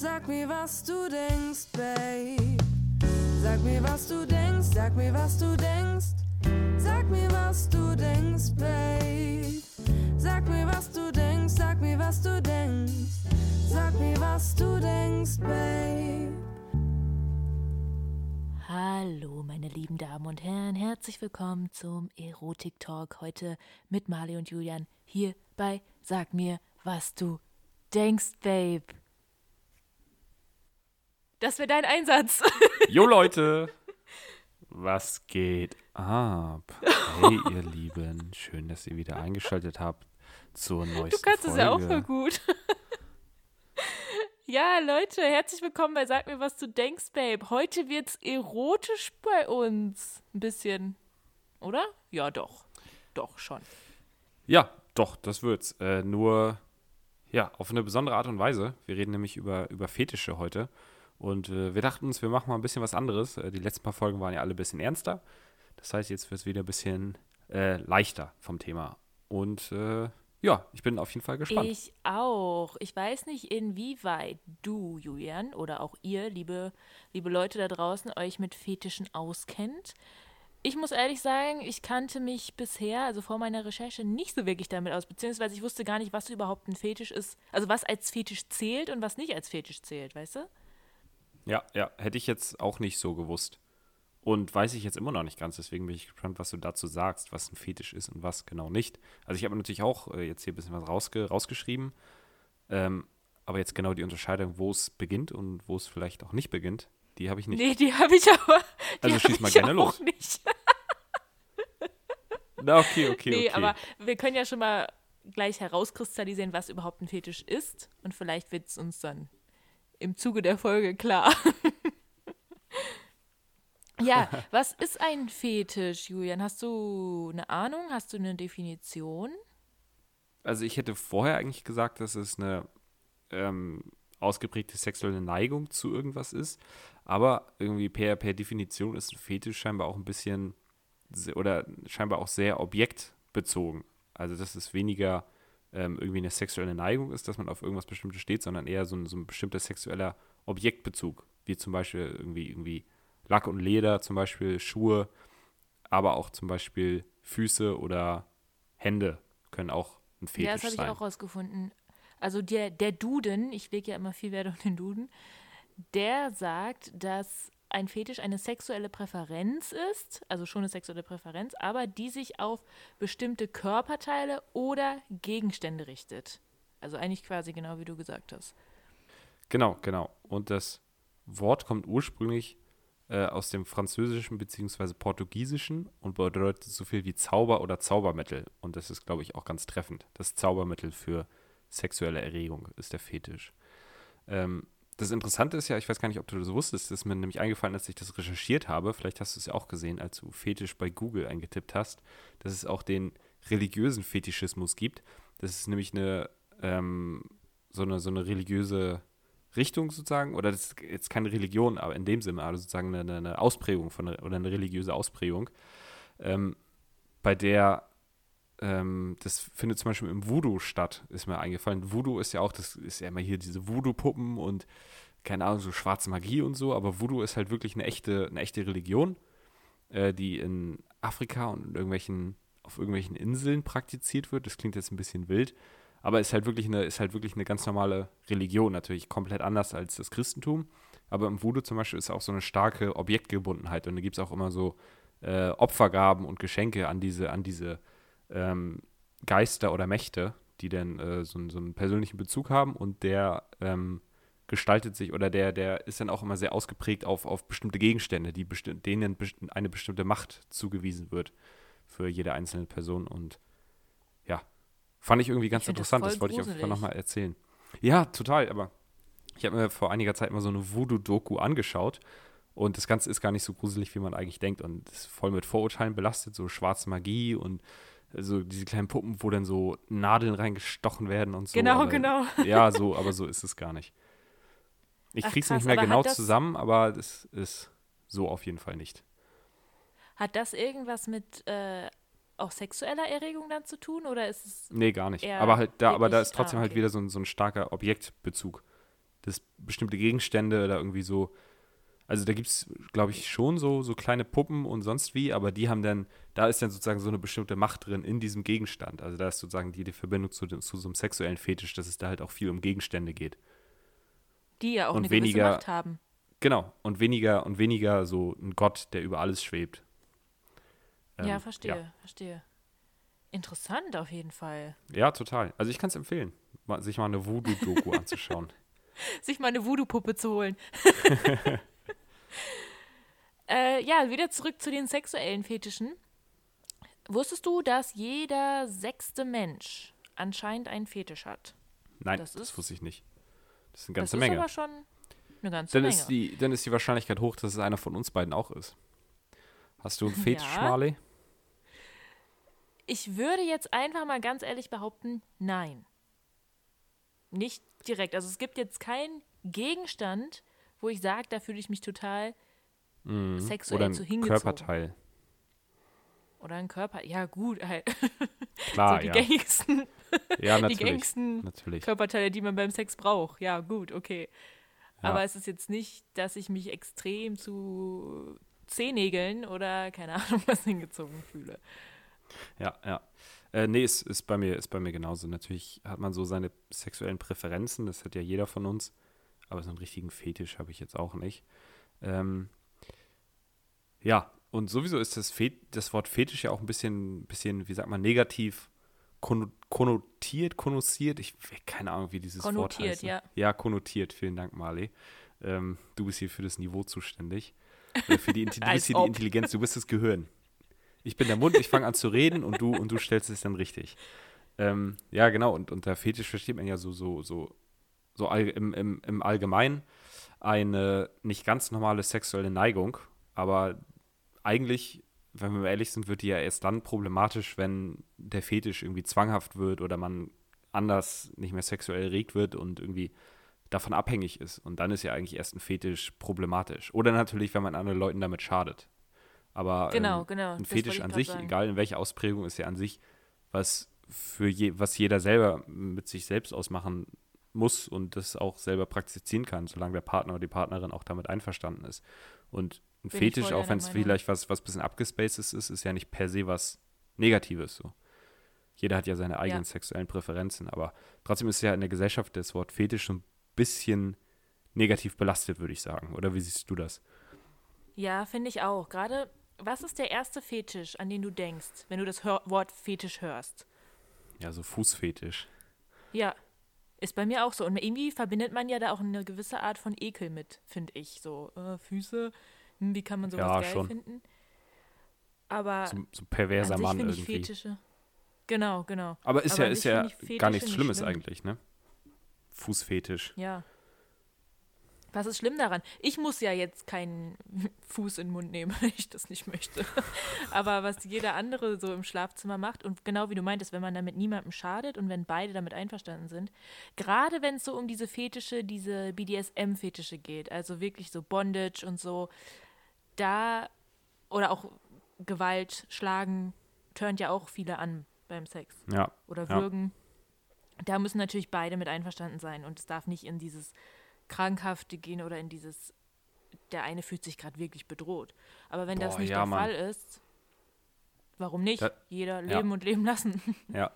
Sag mir, was du denkst, Babe. Sag mir, was du denkst, sag mir, was du denkst. Sag mir, was du denkst, Babe. Sag mir, was du denkst, sag mir, was du denkst. Sag mir, was du denkst, Babe. Hallo, meine lieben Damen und Herren, herzlich willkommen zum Erotik-Talk heute mit Marley und Julian hier bei Sag mir, was du denkst, Babe. Das wäre dein Einsatz. Jo Leute, was geht ab? Hey ihr Lieben, schön, dass ihr wieder eingeschaltet habt zur neuesten Du kannst es Folge. ja auch voll gut. ja, Leute, herzlich willkommen bei Sag mir, was du denkst, Babe. Heute wird's erotisch bei uns. Ein bisschen. Oder? Ja, doch. Doch, schon. Ja, doch, das wird's. Äh, nur, ja, auf eine besondere Art und Weise. Wir reden nämlich über, über Fetische heute. Und äh, wir dachten uns, wir machen mal ein bisschen was anderes. Äh, die letzten paar Folgen waren ja alle ein bisschen ernster. Das heißt, jetzt wird es wieder ein bisschen äh, leichter vom Thema. Und äh, ja, ich bin auf jeden Fall gespannt. Ich auch. Ich weiß nicht, inwieweit du, Julian, oder auch ihr, liebe, liebe Leute da draußen, euch mit Fetischen auskennt. Ich muss ehrlich sagen, ich kannte mich bisher, also vor meiner Recherche, nicht so wirklich damit aus, beziehungsweise ich wusste gar nicht, was überhaupt ein Fetisch ist. Also was als Fetisch zählt und was nicht als Fetisch zählt, weißt du? Ja, ja, hätte ich jetzt auch nicht so gewusst. Und weiß ich jetzt immer noch nicht ganz, deswegen bin ich gespannt, was du dazu sagst, was ein Fetisch ist und was genau nicht. Also ich habe natürlich auch äh, jetzt hier ein bisschen was rausge rausgeschrieben, ähm, aber jetzt genau die Unterscheidung, wo es beginnt und wo es vielleicht auch nicht beginnt, die habe ich nicht. Nee, die habe ich aber. Also schieß mal gerne los. Nicht. Na, okay, okay, Nee, okay. aber wir können ja schon mal gleich herauskristallisieren, was überhaupt ein Fetisch ist. Und vielleicht wird es uns dann im Zuge der Folge klar. ja, was ist ein Fetisch, Julian? Hast du eine Ahnung? Hast du eine Definition? Also ich hätte vorher eigentlich gesagt, dass es eine ähm, ausgeprägte sexuelle Neigung zu irgendwas ist. Aber irgendwie per, per Definition ist ein Fetisch scheinbar auch ein bisschen oder scheinbar auch sehr objektbezogen. Also dass es weniger ähm, irgendwie eine sexuelle Neigung ist, dass man auf irgendwas Bestimmtes steht, sondern eher so ein, so ein bestimmter sexueller Objektbezug. Wie zum Beispiel irgendwie, irgendwie Lack und Leder, zum Beispiel Schuhe, aber auch zum Beispiel Füße oder Hände können auch ein Fetisch ja, das habe ich sein. auch rausgefunden. Also der, der Duden, ich lege ja immer viel Wert auf den Duden, der sagt, dass ein Fetisch eine sexuelle Präferenz ist, also schon eine sexuelle Präferenz, aber die sich auf bestimmte Körperteile oder Gegenstände richtet. Also eigentlich quasi genau wie du gesagt hast. Genau, genau. Und das Wort kommt ursprünglich äh, aus dem Französischen bzw. Portugiesischen und bedeutet so viel wie Zauber oder Zaubermittel. Und das ist, glaube ich, auch ganz treffend. Das Zaubermittel für sexuelle Erregung ist der Fetisch. Ähm, das Interessante ist ja, ich weiß gar nicht, ob du das wusstest, ist mir nämlich eingefallen, als ich das recherchiert habe. Vielleicht hast du es ja auch gesehen, als du Fetisch bei Google eingetippt hast, dass es auch den religiösen Fetischismus gibt. Das ist nämlich eine, ähm, so eine, so eine religiöse Richtung sozusagen, oder das ist jetzt keine Religion, aber in dem Sinne, also sozusagen eine, eine Ausprägung von oder eine religiöse Ausprägung, ähm, bei der ähm, das findet zum Beispiel im Voodoo statt, ist mir eingefallen. Voodoo ist ja auch, das ist ja immer hier diese Voodoo-Puppen und keine Ahnung, so schwarze Magie und so, aber Voodoo ist halt wirklich eine echte, eine echte Religion, äh, die in Afrika und in irgendwelchen, auf irgendwelchen Inseln praktiziert wird. Das klingt jetzt ein bisschen wild, aber ist halt wirklich eine, ist halt wirklich eine ganz normale Religion, natürlich komplett anders als das Christentum. Aber im Voodoo zum Beispiel ist auch so eine starke Objektgebundenheit und da gibt es auch immer so äh, Opfergaben und Geschenke an diese, an diese ähm, Geister oder Mächte, die dann äh, so, einen- so einen persönlichen Bezug haben und der ähm, gestaltet sich oder der, der ist dann auch immer sehr ausgeprägt auf, auf bestimmte Gegenstände, die besti denen eine bestimmte Macht zugewiesen wird für jede einzelne Person und ja, fand ich irgendwie ganz das interessant, voll das, wollte ich auf jeden Fall nochmal erzählen. Ja, total, aber ich habe mir vor einiger Zeit mal so eine Voodoo-Doku angeschaut und das Ganze ist gar nicht so gruselig, wie man eigentlich denkt und ist voll mit Vorurteilen belastet, so schwarze Magie und so diese kleinen Puppen, wo dann so Nadeln reingestochen werden und so. Genau, aber, genau. Ja, so, aber so ist es gar nicht. Ich Ach, krieg's krass, nicht mehr genau zusammen, aber es ist so auf jeden Fall nicht. Hat das irgendwas mit äh, auch sexueller Erregung dann zu tun oder ist es Nee, gar nicht. Aber halt da, aber da ist trotzdem ah, halt okay. wieder so ein, so ein starker Objektbezug. dass bestimmte Gegenstände oder irgendwie so, also da gibt es, glaube ich, schon so, so kleine Puppen und sonst wie, aber die haben dann, da ist dann sozusagen so eine bestimmte Macht drin in diesem Gegenstand. Also da ist sozusagen die, die Verbindung zu, zu so einem sexuellen Fetisch, dass es da halt auch viel um Gegenstände geht. Die ja auch Und eine weniger- gewisse Macht haben. Genau, und weniger und weniger so ein Gott, der über alles schwebt. ja, Ähm, verstehe, verstehe. Interessant auf jeden Fall. Ja, total. Also ich kann es empfehlen, mal, sich mal eine Voodoo-Doku anzuschauen. Sich mal eine Voodoo-Puppe zu holen. äh, ja, wieder zurück zu den sexuellen Fetischen. Wusstest du, dass jeder sechste Mensch anscheinend einen Fetisch hat? Nein, Das das, ist- wusste ich nicht. Das ist eine Das ganze ist Menge. aber schon eine ganze Dann Menge. ist, die, dann ist die Wahrscheinlichkeit hoch, dass es einer von uns beiden auch ist. Hast du einen Fetisch, Ja. Marley? Ich würde jetzt einfach mal ganz ehrlich behaupten, nein. Nicht direkt. Also es gibt jetzt keinen Gegenstand, wo ich sage, da fühle ich mich total Mhm. sexuell Oder zu ein hingezogen. Körperteil. Oder ein Körper. Ja, gut, halt. Klar, so die ja. gängigsten, Ja, die natürlich. gängigsten Natürlich. Körperteile, die man beim Sex braucht. Ja, gut, okay. Ja. Aber es ist jetzt nicht, dass ich mich extrem zu Zehennägeln oder keine Ahnung was hingezogen fühle. Ja, ja. Äh, nee, ist, ist, bei mir, ist bei mir genauso. Natürlich hat man so seine sexuellen Präferenzen, das hat ja jeder von uns. Aber so einen richtigen Fetisch habe ich jetzt auch nicht. Ähm, ja, und sowieso ist das, Fet das Wort Fetisch ja auch ein bisschen, bisschen wie sagt man, negativ konno- konnotiert, konnotiert. Ich keine Ahnung, wie dieses Wort Konnotiert, heißt. ja. Ja, konnotiert. Vielen Dank, Marley. Ähm, du bist hier für das Niveau zuständig. Äh, für die, du bist hier die. Intelligenz, du bist das Gehirn. Ich bin der Mund, ich fange an zu reden und du und du stellst es dann richtig. Ähm, ja, genau, und unter Fetisch versteht man ja so, so, so, so all, im, im, im Allgemeinen eine nicht ganz normale sexuelle Neigung, aber eigentlich, wenn wir ehrlich sind, wird die ja erst dann problematisch, wenn der Fetisch irgendwie zwanghaft wird oder man anders nicht mehr sexuell erregt wird und irgendwie davon abhängig ist. Und dann ist ja eigentlich erst ein Fetisch problematisch. Oder natürlich, wenn man anderen Leuten damit schadet. Aber Genau, ähm, genau, ein das Fetisch an sich, sagen. egal in welcher Ausprägung, ist ja an sich was für je, was jeder selber mit sich selbst ausmachen muss und das auch selber praktizieren kann, solange der Partner oder die Partnerin auch damit einverstanden ist. Und ein Bin Fetisch, auch wenn es vielleicht was, was bisschen abgespacedes ist, ist ja nicht per se was Negatives so. Jeder hat ja seine eigenen sexuellen Präferenzen, aber trotzdem ist ja in der Gesellschaft das Wort Fetisch so ein bisschen negativ belastet, würde ich sagen. Oder wie siehst du das? Ja, finde ich auch. Gerade, was ist der erste Fetisch, an den du denkst, wenn du das Hör Wort Fetisch hörst? Ja, so Fußfetisch. Ja, ist bei mir auch so. Und irgendwie verbindet man ja da auch eine gewisse Art von Ekel mit, finde ich. So, äh, Füße, hm, wie kann man sowas Ja, geil schon. finden? Aber So, so perverser an sich Mann finde ich irgendwie. Fetische. Genau, genau. Aber ist Aber ja, ist ja gar nichts nicht Schlimmes schlimm. eigentlich, ne? Fußfetisch. Ja. Was ist schlimm daran? Ich muss ja jetzt keinen Fuß in den Mund nehmen, wenn ich das nicht möchte. Aber was jeder andere so im Schlafzimmer macht und genau wie du meintest, wenn man damit niemandem schadet und wenn beide damit einverstanden sind, gerade wenn es so um diese Fetische, diese BDSM-Fetische geht, also wirklich so Bondage und so, da oder auch Gewalt, Schlagen, turnt ja auch viele an beim Sex Ja, oder Ja. würgen. Da müssen natürlich beide mit einverstanden sein und es darf nicht in dieses Krankhafte gehen oder in dieses, der eine fühlt sich gerade wirklich bedroht. Aber wenn das Boah, nicht ja, der Mann. Fall ist, warum nicht? Da- Jeder ja. leben und leben lassen. ja.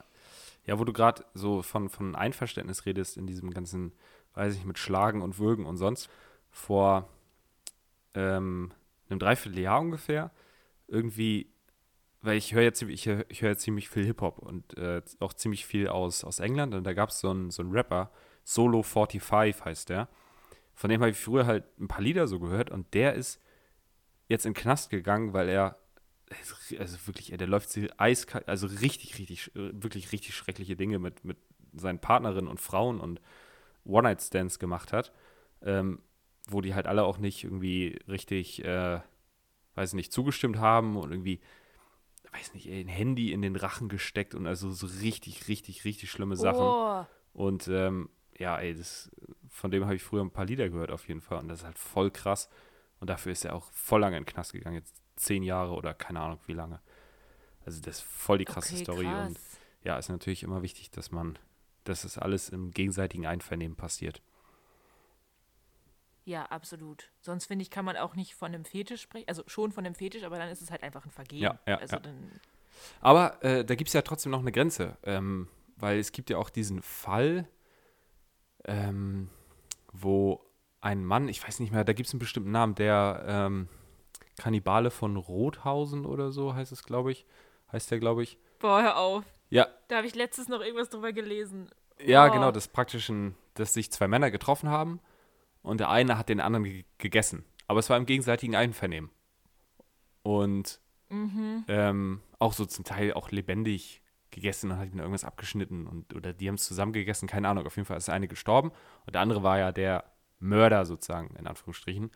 Ja, wo du gerade so von, von Einverständnis redest in diesem ganzen, weiß ich, mit Schlagen und Würgen und sonst. Vor ähm, einem Dreivierteljahr ungefähr, irgendwie, weil ich höre jetzt ich ich höre ziemlich viel Hip-Hop und äh, auch ziemlich viel aus, aus England und da gab es so einen so einen Rapper, Solo 45 heißt der. Von dem habe ich früher halt ein paar Lieder so gehört und der ist jetzt in den Knast gegangen, weil er also wirklich, der läuft sie eiskalt, also richtig, richtig, wirklich richtig schreckliche Dinge mit, mit seinen Partnerinnen und Frauen und One-Night-Stands gemacht hat, ähm, wo die halt alle auch nicht irgendwie richtig, äh, weiß nicht, zugestimmt haben und irgendwie, weiß nicht, ein Handy in den Rachen gesteckt und also so richtig, richtig, richtig schlimme Sachen. Oh, Und ähm, ja, ey, das, von dem habe ich früher ein paar Lieder gehört auf jeden Fall. Und das ist halt voll krass. Und dafür ist er auch voll lange in den Knast gegangen. Jetzt zehn Jahre oder keine Ahnung wie lange. Also das ist voll die krasse okay, Story. krass. Und ja, ist natürlich immer wichtig, dass man, dass es alles im gegenseitigen Einvernehmen passiert. Ja, absolut. Sonst finde ich, kann man auch nicht von einem Fetisch sprechen. Also schon von einem Fetisch, aber dann ist es halt einfach ein Vergehen. Ja, ja, also ja. Aber äh, da gibt es ja trotzdem noch eine Grenze, ähm, weil es gibt ja auch diesen Fall, ähm, wo ein Mann, ich weiß nicht mehr, da gibt es einen bestimmten Namen, der ähm, Kannibale von Rothausen oder so heißt es, glaube ich. Heißt der, glaube ich. Boah, hör auf. Ja, Da habe ich letztens noch irgendwas drüber gelesen. ja, Oh. genau, das praktischen, dass sich zwei Männer getroffen haben und der eine hat den anderen ge gegessen. Aber es war im gegenseitigen Einvernehmen. Und Mhm. ähm, auch so zum Teil auch lebendig gegessen und hat ihnen irgendwas abgeschnitten und oder die haben es zusammen gegessen, keine Ahnung. Auf jeden Fall ist der eine gestorben und der andere war ja der Mörder sozusagen, in Anführungsstrichen.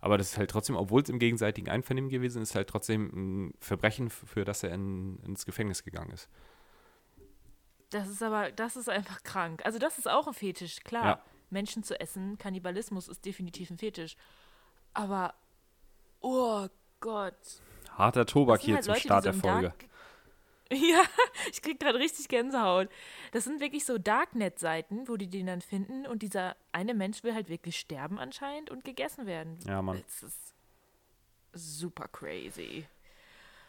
Aber das ist halt trotzdem, obwohl es im gegenseitigen Einvernehmen gewesen ist, halt trotzdem ein Verbrechen, für das er in, ins Gefängnis gegangen ist. Das ist aber, das ist einfach krank. Also das ist auch ein Fetisch, klar. Ja. Menschen zu essen, Kannibalismus ist definitiv ein Fetisch. Aber, oh Gott. Harter Tobak hier halt zum Leute, Start so der im Folge. Dark- Ja, ich krieg gerade richtig Gänsehaut. Das sind wirklich so Darknet-Seiten, wo die den dann finden und dieser eine Mensch will halt wirklich sterben anscheinend und gegessen werden. Ja, Mann. Das ist super crazy.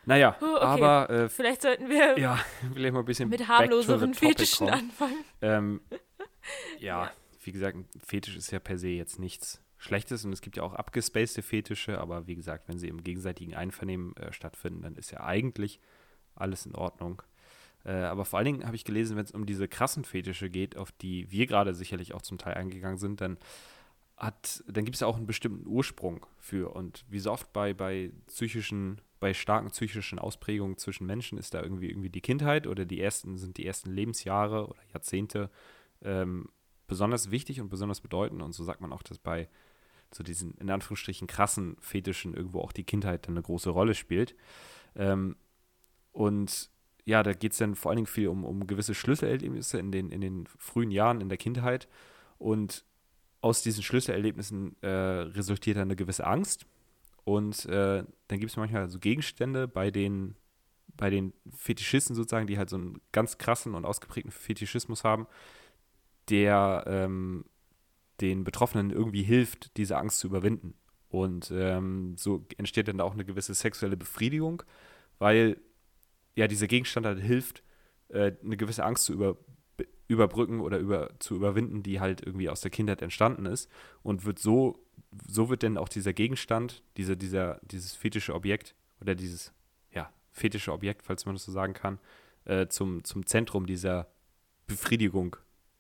Naja, Oh, okay. aber äh, Vielleicht sollten wir ja, vielleicht mal ein bisschen mit harmloseren Fetischen anfangen. Ähm, ja, Ja. wie gesagt, ein Fetisch ist ja per se jetzt nichts Schlechtes und es gibt ja auch abgespacede Fetische, aber wie gesagt, wenn sie im gegenseitigen Einvernehmen äh, stattfinden, dann ist ja eigentlich alles in Ordnung. Äh, aber vor allen Dingen habe ich gelesen, wenn es um diese krassen Fetische geht, auf die wir gerade sicherlich auch zum Teil eingegangen sind, dann hat, dann gibt es ja auch einen bestimmten Ursprung für. Und wie so oft bei, bei psychischen, bei starken psychischen Ausprägungen zwischen Menschen ist da irgendwie irgendwie die Kindheit oder die ersten, sind die ersten Lebensjahre oder Jahrzehnte ähm, besonders wichtig und besonders bedeutend. Und so sagt man auch, dass bei so diesen in Anführungsstrichen krassen Fetischen irgendwo auch die Kindheit dann eine große Rolle spielt. Ähm, und ja, da geht es dann vor allen Dingen viel um, um gewisse Schlüsselerlebnisse in den, in den frühen Jahren in der Kindheit. Und aus diesen Schlüsselerlebnissen äh, resultiert dann eine gewisse Angst. Und äh, dann gibt es manchmal so Gegenstände bei den, bei den Fetischisten sozusagen, die halt so einen ganz krassen und ausgeprägten Fetischismus haben, der ähm, den Betroffenen irgendwie hilft, diese Angst zu überwinden. Und ähm, so entsteht dann auch eine gewisse sexuelle Befriedigung, weil ja dieser Gegenstand halt hilft, äh, eine gewisse Angst zu über, be- überbrücken oder über, zu überwinden, die halt irgendwie aus der Kindheit entstanden ist. Und wird so, so wird dann auch dieser Gegenstand, dieser, dieser, dieses fetische Objekt oder dieses, ja, fetische Objekt, falls man das so sagen kann, äh, zum, zum Zentrum dieser Befriedigung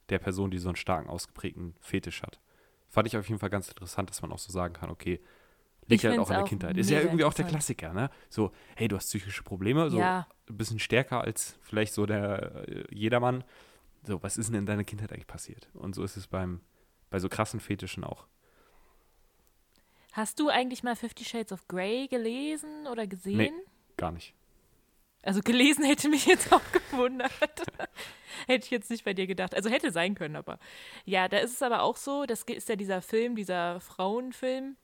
der Person, die so einen starken, ausgeprägten Fetisch hat. Fand ich auf jeden Fall ganz interessant, dass man auch so sagen kann, okay, liegt halt auch in der auch Kindheit. Ist ja irgendwie auch der. Klassiker, ne? So, hey, du hast psychische Probleme, so Ja. ein bisschen stärker als vielleicht so der äh, jedermann. So, was ist denn in deiner Kindheit eigentlich passiert? Und so ist es beim, bei so krassen Fetischen auch. Hast du eigentlich mal Fifty Shades of Grey gelesen oder gesehen? Gar nicht. Also gelesen hätte mich jetzt auch gewundert. hätte ich jetzt nicht bei dir gedacht. Also hätte sein können, aber. Ja, da ist es aber auch so, das ist ja dieser Film, dieser Frauenfilm,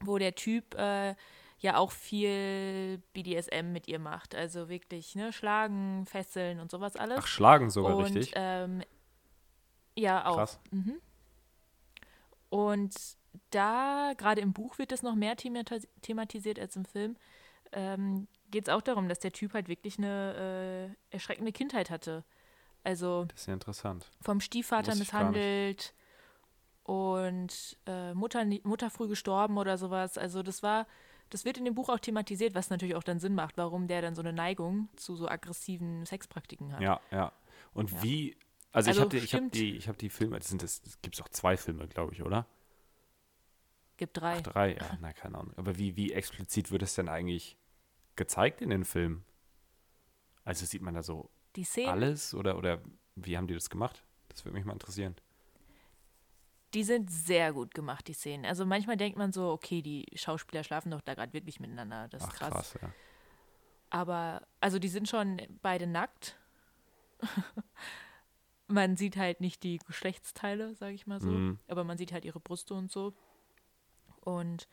wo der Typ äh, ja auch viel BDSM mit ihr macht. Also wirklich, ne, Schlagen, Fesseln und sowas alles. Ach, schlagen sogar und, richtig. Ähm, ja, auch. Krass. Mhm. Und da, gerade im Buch wird das noch mehr thematis thematisiert als im Film, ähm, geht es auch darum, dass der Typ halt wirklich eine äh, erschreckende Kindheit hatte. Also Das ist ja interessant. vom Stiefvater misshandelt und äh, Mutter, Mutter früh gestorben oder sowas. Also das war, das wird in dem Buch auch thematisiert, was natürlich auch dann Sinn macht, warum der dann so eine Neigung zu so aggressiven Sexpraktiken hat. Ja, ja. Und Ja. wie, also, ich Also habe die, ich hab die, ich hab die Filme, das sind das, es gibt auch zwei Filme, glaube ich, oder? Gibt drei. Ach, drei, ja, na, keine Ahnung. Aber wie, wie explizit wird es denn eigentlich gezeigt in den Filmen? Also sieht man da so alles oder, oder wie haben die das gemacht? Das würde mich mal interessieren. Die sind sehr gut gemacht, die Szenen. Also manchmal denkt man so, okay, die Schauspieler schlafen doch da gerade wirklich miteinander. Das ist Ach, krass. krass, ja. Aber, also die sind schon beide nackt. man sieht halt nicht die Geschlechtsteile, sage ich mal so. Mhm. Aber man sieht halt ihre Brüste und so. Und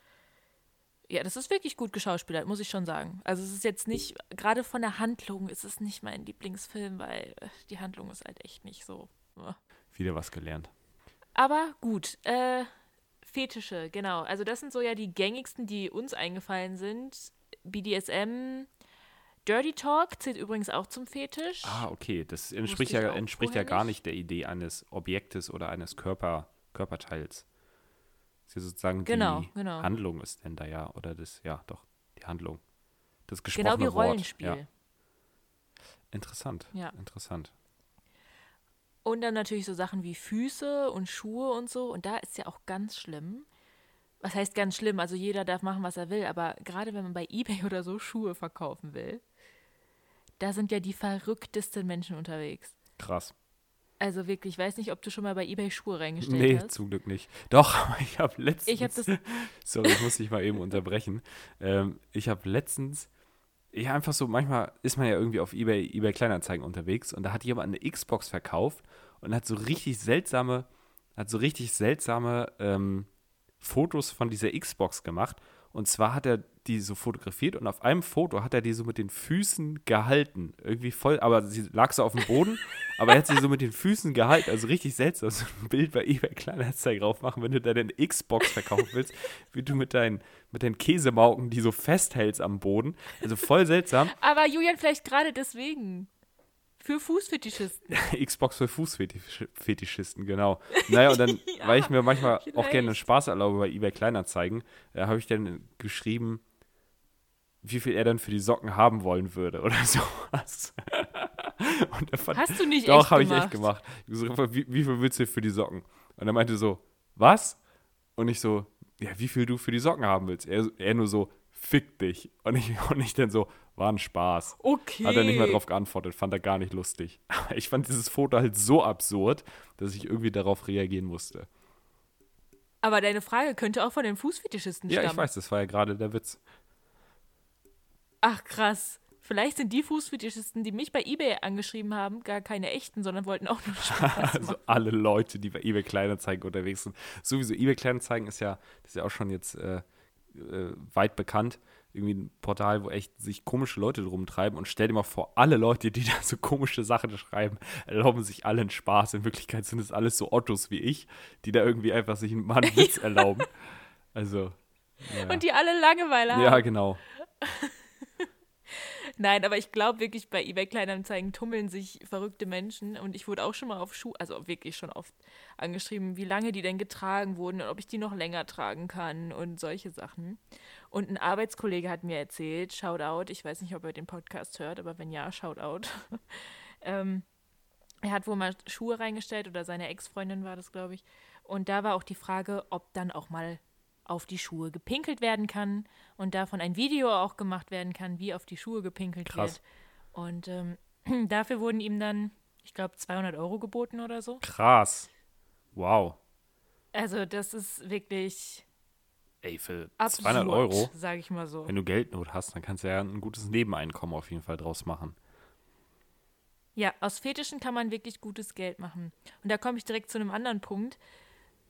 ja, das ist wirklich gut geschauspielert, muss ich schon sagen. Also es ist jetzt nicht, gerade von der Handlung ist es nicht mein Lieblingsfilm, weil äh, die Handlung ist halt echt nicht so. äh. Wieder was gelernt. Aber gut, äh, Fetische, genau. Also das sind so ja die gängigsten, die uns eingefallen sind. BDSM, Dirty Talk zählt übrigens auch zum Fetisch. Ah, okay. Das entspricht ich ja, entspricht ja gar nicht. der Idee eines Objektes oder eines Körper, Körperteils. Das ist ja sozusagen Genau, die genau. Handlung ist denn da ja, oder das, ja, doch, die Handlung. Das genau gesprochene wie Wort. Rollenspiel. Ja. Interessant. Ja. Interessant. Und dann natürlich so Sachen wie Füße und Schuhe und so. Und da ist ja auch ganz schlimm. Was heißt ganz schlimm? Also jeder darf machen, was er will. Aber gerade wenn man bei eBay oder so Schuhe verkaufen will, da sind ja die verrücktesten Menschen unterwegs. Krass. Also wirklich, ich weiß nicht, ob du schon mal bei eBay Schuhe reingestellt Nee, hast. zum Glück nicht. Doch, aber ich habe letztens. Ich habe das Sorry, ich muss dich mal eben unterbrechen. Ähm, ich habe letztens, ja, einfach so, manchmal ist man ja irgendwie auf eBay, eBay Kleinanzeigen unterwegs und da hat jemand eine Xbox verkauft und hat so richtig seltsame, hat so richtig seltsame ähm, Fotos von dieser Xbox gemacht. Und zwar hat er die so fotografiert und auf einem Foto hat er die so mit den Füßen gehalten. Irgendwie voll, aber sie lag so auf dem Boden, aber er hat sie so mit den Füßen gehalten. Also richtig seltsam. So ein Bild bei eBay Kleinanzeigen drauf machen, wenn du deine Xbox verkaufen willst, wie du mit deinen, mit deinen Käsemauken die so festhältst am Boden. Also voll seltsam. Aber Julian, vielleicht gerade deswegen. Für Fußfetischisten. Xbox für Fußfetischisten, genau. Naja, und dann, Ja, weil ich mir manchmal auch gerne vielleicht. Spaß erlaube bei eBay Kleinanzeigen, äh, habe ich dann geschrieben, wie viel er dann für die Socken haben wollen würde oder sowas. und er fand, Hast du nicht Doch, habe ich gemacht? echt gemacht. Ich so, gefragt, wie, wie viel willst du für die Socken? Und er meinte so, was? Und ich so, ja, wie viel du für die Socken haben willst? Er, er nur so, fick dich. Und ich, und ich dann so, war ein Spaß. Okay. Hat er nicht mehr drauf geantwortet, fand er gar nicht lustig. Aber ich fand dieses Foto halt so absurd, dass ich irgendwie darauf reagieren musste. Aber deine Frage könnte auch von den Fußfetischisten Ja, stammen. ich weiß, das war ja gerade der Witz. Ach krass. Vielleicht sind die Fußfetischisten, die mich bei eBay angeschrieben haben, gar keine echten, sondern wollten auch nur Spaß Also alle Leute, die bei eBay Kleinanzeigen unterwegs sind. Sowieso eBay Kleinanzeigen ist ja, das ist ja auch schon jetzt äh, äh, weit bekannt. Irgendwie ein Portal, wo echt sich komische Leute drum treiben. Und stell dir mal vor, alle Leute, die da so komische Sachen schreiben, erlauben sich alle einen Spaß. In Wirklichkeit sind es alles so Ottos wie ich, die da irgendwie einfach sich einen Witz erlauben. Also. Ja, Und die alle Langeweile haben. ja genau. Nein, aber ich glaube wirklich, bei eBay Kleinanzeigen tummeln sich verrückte Menschen und ich wurde auch schon mal auf Schuhe, also wirklich schon oft angeschrieben, wie lange die denn getragen wurden und ob ich die noch länger tragen kann und solche Sachen. Und ein Arbeitskollege hat mir erzählt, Shoutout, ich weiß nicht, ob er den Podcast hört, aber wenn ja, Shoutout. ähm, er hat wohl mal Schuhe reingestellt oder seine Ex-Freundin war das, glaube ich. Und da war auch die Frage, ob dann auch mal auf die Schuhe gepinkelt werden kann und davon ein Video auch gemacht werden kann, wie auf die Schuhe gepinkelt Krass. wird. Und ähm, dafür wurden ihm dann, ich glaube, 200 Euro geboten oder so. Krass. Wow. Also das ist wirklich Ey, für absurd, 200 Euro, sage ich mal so. wenn du Geldnot hast, dann kannst du ja ein gutes Nebeneinkommen auf jeden Fall draus machen. Ja, aus Fetischen kann man wirklich gutes Geld machen. Und da komme ich direkt zu einem anderen Punkt.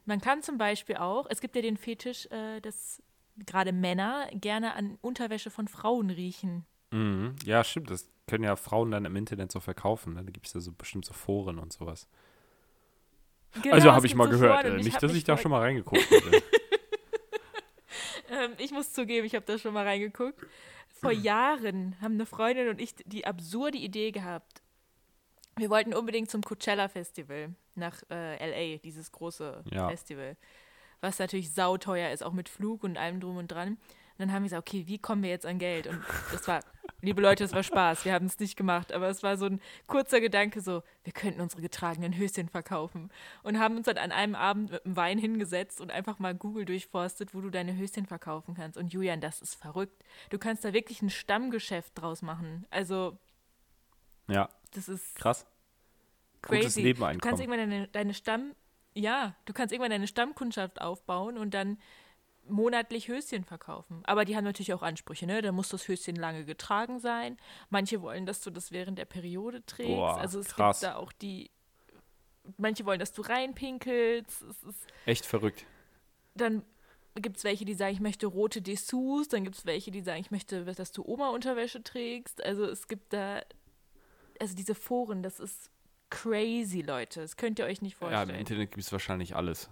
Man kann zum Beispiel auch, es gibt ja den Fetisch, äh, dass gerade Männer gerne an Unterwäsche von Frauen riechen. Mhm. Ja, stimmt. Das können ja Frauen dann im Internet so verkaufen. Ne? Da gibt es ja so bestimmt so Foren und sowas. Genau, also habe ich mal so gehört. Äh, nicht, dass ich da schon mal reingeguckt hätte. Ähm, ich muss zugeben, ich habe da schon mal reingeguckt. Vor Jahren haben eine Freundin und ich die absurde Idee gehabt. Wir wollten unbedingt zum Coachella Festival nach äh, LA, dieses große Ja. Festival, was natürlich sauteuer ist, auch mit Flug und allem drum und dran. Und dann haben wir gesagt, okay, wie kommen wir jetzt an Geld? Und das war, liebe Leute, das war Spaß. Wir haben es nicht gemacht, aber es war so ein kurzer Gedanke, so, wir könnten unsere getragenen Höschen verkaufen. Und haben uns dann an einem Abend mit einem Wein hingesetzt und einfach mal Google durchforstet, wo du deine Höschen verkaufen kannst. Und Julian, das ist verrückt. Du kannst da wirklich ein Stammgeschäft draus machen. Also, ja, das ist krass. Crazy. Du Nebeneinkommen. kannst irgendwann deine, deine Stamm, ja, du kannst irgendwann deine Stammkundschaft aufbauen und dann monatlich Höschen verkaufen. Aber die haben natürlich auch Ansprüche, ne? Da muss das Höschen lange getragen sein. Manche wollen, dass du das während der Periode trägst. Boah, also es krass. gibt da auch die. Manche wollen, dass du reinpinkelst. Es ist, Echt verrückt. dann gibt es welche, die sagen, ich möchte rote Dessous. Dann gibt es welche, die sagen, ich möchte, dass du Oma-Unterwäsche trägst. Also es gibt da, also diese Foren, das ist crazy, Leute. Das könnt ihr euch nicht Ja, im vorstellen. Internet gibt es wahrscheinlich alles.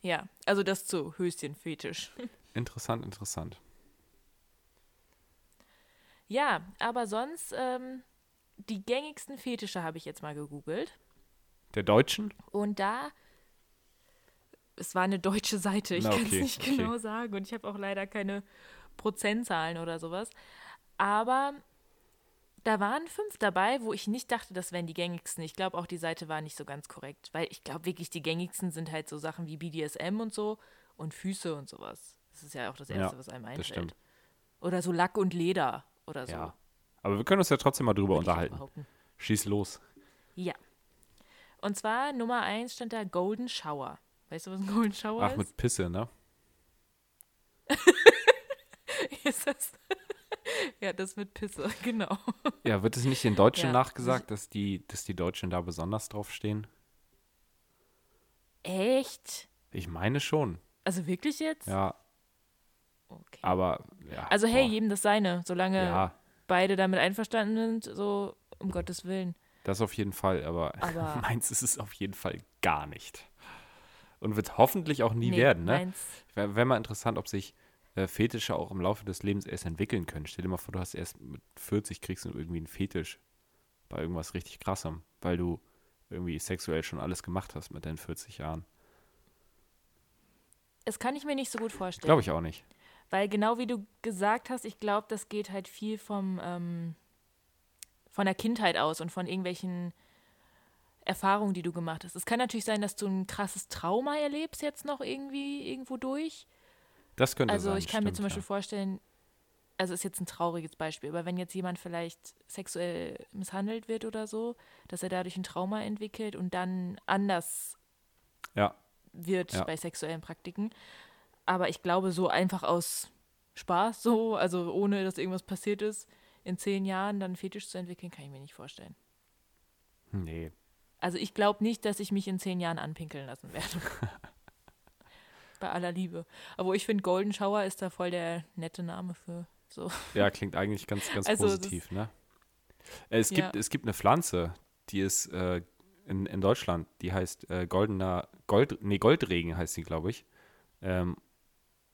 Ja, also das zu Höschenfetisch. Interessant, interessant. Ja, aber sonst, ähm, die gängigsten Fetische habe ich jetzt mal gegoogelt. Der Deutschen? Und da, es war eine deutsche Seite, ich kann es nicht okay. genau sagen und ich habe auch leider keine Prozentzahlen oder sowas. Aber da waren fünf dabei, wo ich nicht dachte, das wären die gängigsten. Ich glaube auch, die Seite war nicht so ganz korrekt, weil ich glaube wirklich, die gängigsten sind halt so Sachen wie BDSM und so und Füße und sowas. Das ist ja auch das Erste, Ja, was einem einfällt. Oder so Lack und Leder oder so. Ja. Aber wir können uns ja trotzdem mal drüber würd ich jetzt unterhalten. Schieß los. Ja. Und zwar Nummer eins stand da Golden Shower. Weißt du, was ein Golden Shower Ach, ist? mit Pisse, ne? ist das? Ja, das mit Pisse, genau. Ja, wird es nicht den Deutschen Ja. nachgesagt, dass die, dass die Deutschen da besonders drauf stehen? Echt? Ich meine schon. Also wirklich jetzt? Ja, Okay. aber ja. Also hey, boah. jedem das seine, solange Ja, beide damit einverstanden sind, so um Gottes Willen. das auf jeden Fall, aber, Aber- meins ist es auf jeden Fall gar nicht. Und wird hoffentlich auch nie Nee, werden, ne? meins- Wäre wär mal interessant, ob sich äh, Fetische auch im Laufe des Lebens erst entwickeln können. Stell dir mal vor, du hast erst mit 40 kriegst du irgendwie einen Fetisch bei irgendwas richtig krassem, weil du irgendwie sexuell schon alles gemacht hast mit deinen 40 Jahren. Das kann ich mir nicht so gut vorstellen. Glaube ich auch nicht. Weil genau wie du gesagt hast, ich glaube, das geht halt viel vom, ähm, von der Kindheit aus und von irgendwelchen Erfahrungen, die du gemacht hast. Es kann natürlich sein, dass du ein krasses Trauma erlebst jetzt noch irgendwie irgendwo durch. Das könnte Also sein. ich kann mir stimmt, zum Beispiel ja. vorstellen, also ist jetzt ein trauriges Beispiel, aber wenn jetzt jemand vielleicht sexuell misshandelt wird oder so, dass er dadurch ein Trauma entwickelt und dann anders Ja, wird Ja. bei sexuellen Praktiken. Aber ich glaube, so einfach aus Spaß, so, also ohne dass irgendwas passiert ist, in zehn Jahren dann Fetisch zu entwickeln, kann ich mir nicht vorstellen. nee. Also ich glaube nicht, dass ich mich in zehn Jahren anpinkeln lassen werde. Bei aller Liebe. Aber ich finde, Golden Shower ist da voll der nette Name für so. Ja, klingt eigentlich ganz, ganz Also, positiv, ne? Äh, Es gibt, Ja. es gibt eine Pflanze, die ist äh, in, in Deutschland, die heißt äh, goldener, Gold, nee, Goldregen heißt sie, glaube ich. Ähm,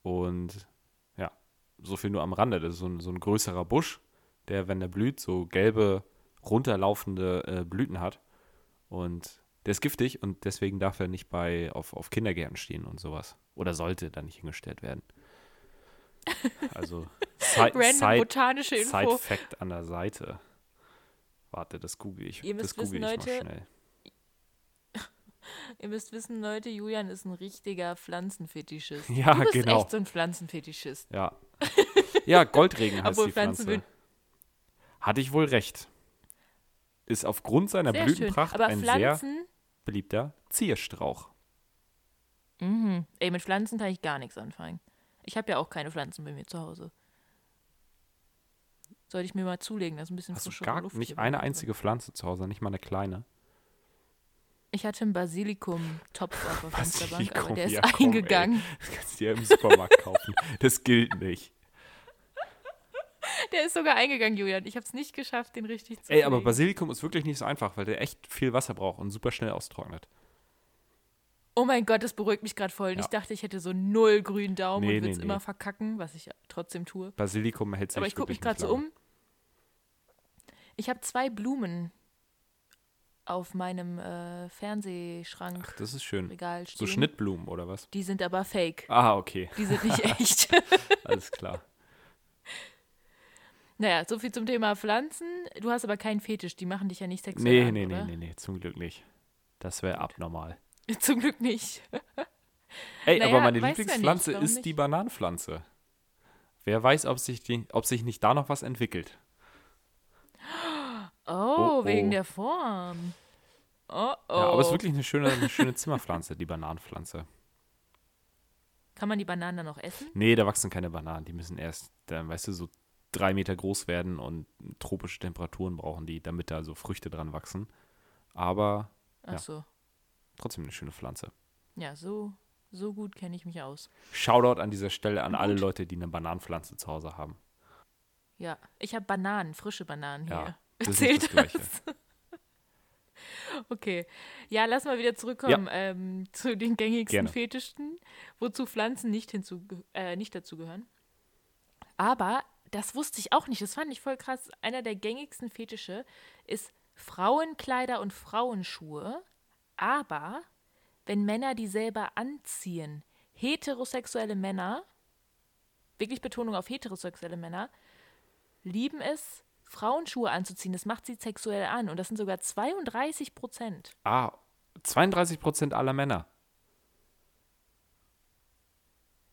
und ja, so viel nur am Rande. Das ist so ein, so ein größerer Busch, der, wenn der blüht, so gelbe, runterlaufende äh, Blüten hat. Und der ist giftig und deswegen darf er nicht bei, auf, auf Kindergärten stehen und sowas. Oder sollte da nicht hingestellt werden. Also Side, Random Side, botanische Info. Side-Fact an der Seite. Warte, das google ich. Ihr das müsst wissen, Leute, schnell. Ihr müsst wissen, Leute, Julian ist ein richtiger Pflanzenfetischist. Ja, du bist genau. echt so ein Pflanzenfetischist. Ja. Ja, Goldregen heißt Obwohl die Pflanzen Pflanze. Hatte ich wohl recht. Ist aufgrund seiner Sehr schön. Blütenpracht Aber ein sehr Pflanzen, beliebter Zierstrauch. mhm. ey, mit Pflanzen kann ich gar nichts anfangen. Ich habe ja auch keine Pflanzen bei mir zu Hause. Sollte ich mir mal zulegen, das ist ein bisschen Hast du frischere gar Luft nicht eine einzige Pflanze zu Hause, nicht mal eine kleine? Ich hatte einen Basilikum-Topf auf der Fensterbank, aber der ist ja, komm, eingegangen. Das kannst du ja im Supermarkt kaufen. Das gilt nicht. Der ist sogar eingegangen, Julian. Ich habe es nicht geschafft, den richtig zu Ey, aber. Basilikum ist wirklich nicht so einfach, weil der echt viel Wasser braucht und super schnell austrocknet. Oh mein Gott, das beruhigt mich gerade voll. Ja. Ich dachte, ich hätte so null grünen Daumen Nee, und würde es nee, immer nee. verkacken, was ich trotzdem tue. Basilikum hält sich Aber ich gucke mich gerade so um. Ich habe zwei Blumen auf meinem äh, Fernsehschrank Ach, das ist schön. Regal stehen. So Schnittblumen oder was? Die sind aber fake. Ah, okay. Die sind nicht echt. Alles klar. Naja, so viel zum Thema Pflanzen. Du hast aber keinen Fetisch. Die machen dich ja nicht sexuell Nee, an, nee, nee, oder? nee, nee, zum Glück nicht. Das wäre abnormal. Zum Glück nicht. Ey, Naja, aber meine nicht, Lieblingspflanze warum ist nicht? die Bananenpflanze. Wer weiß, ob sich, die, ob sich nicht da noch was entwickelt. Oh, Oh, wegen oh. der Form. Oh, oh. Ja, aber es ist wirklich eine schöne, eine schöne Zimmerpflanze, die Bananenpflanze. Kann man die Bananen dann noch essen? Nee, da wachsen keine Bananen. Die müssen erst, dann, weißt du, so drei Meter groß werden und tropische Temperaturen brauchen die, damit da so Früchte dran wachsen. Aber Ja. so. trotzdem eine schöne Pflanze. Ja, so, so gut kenne ich mich aus. Shoutout an dieser Stelle an alle Gut. Leute, die eine Bananenpflanze zu Hause haben. Ja, ich habe Bananen, frische Bananen Ja, hier. das ist Zählt nicht das Gleiche. Okay. Ja, lass mal wieder zurückkommen ähm, zu den gängigsten Gerne. Fetischen, wozu Pflanzen nicht, hinzu, äh, nicht dazugehören. Aber das wusste ich auch nicht. Das fand ich voll krass. Einer der gängigsten Fetische ist Frauenkleider und Frauenschuhe. Aber wenn Männer die selber anziehen, heterosexuelle Männer, wirklich Betonung auf heterosexuelle Männer, lieben es, Frauenschuhe anzuziehen. Das macht sie sexuell an. Und das sind sogar 32 Prozent. Ah, 32 Prozent aller Männer.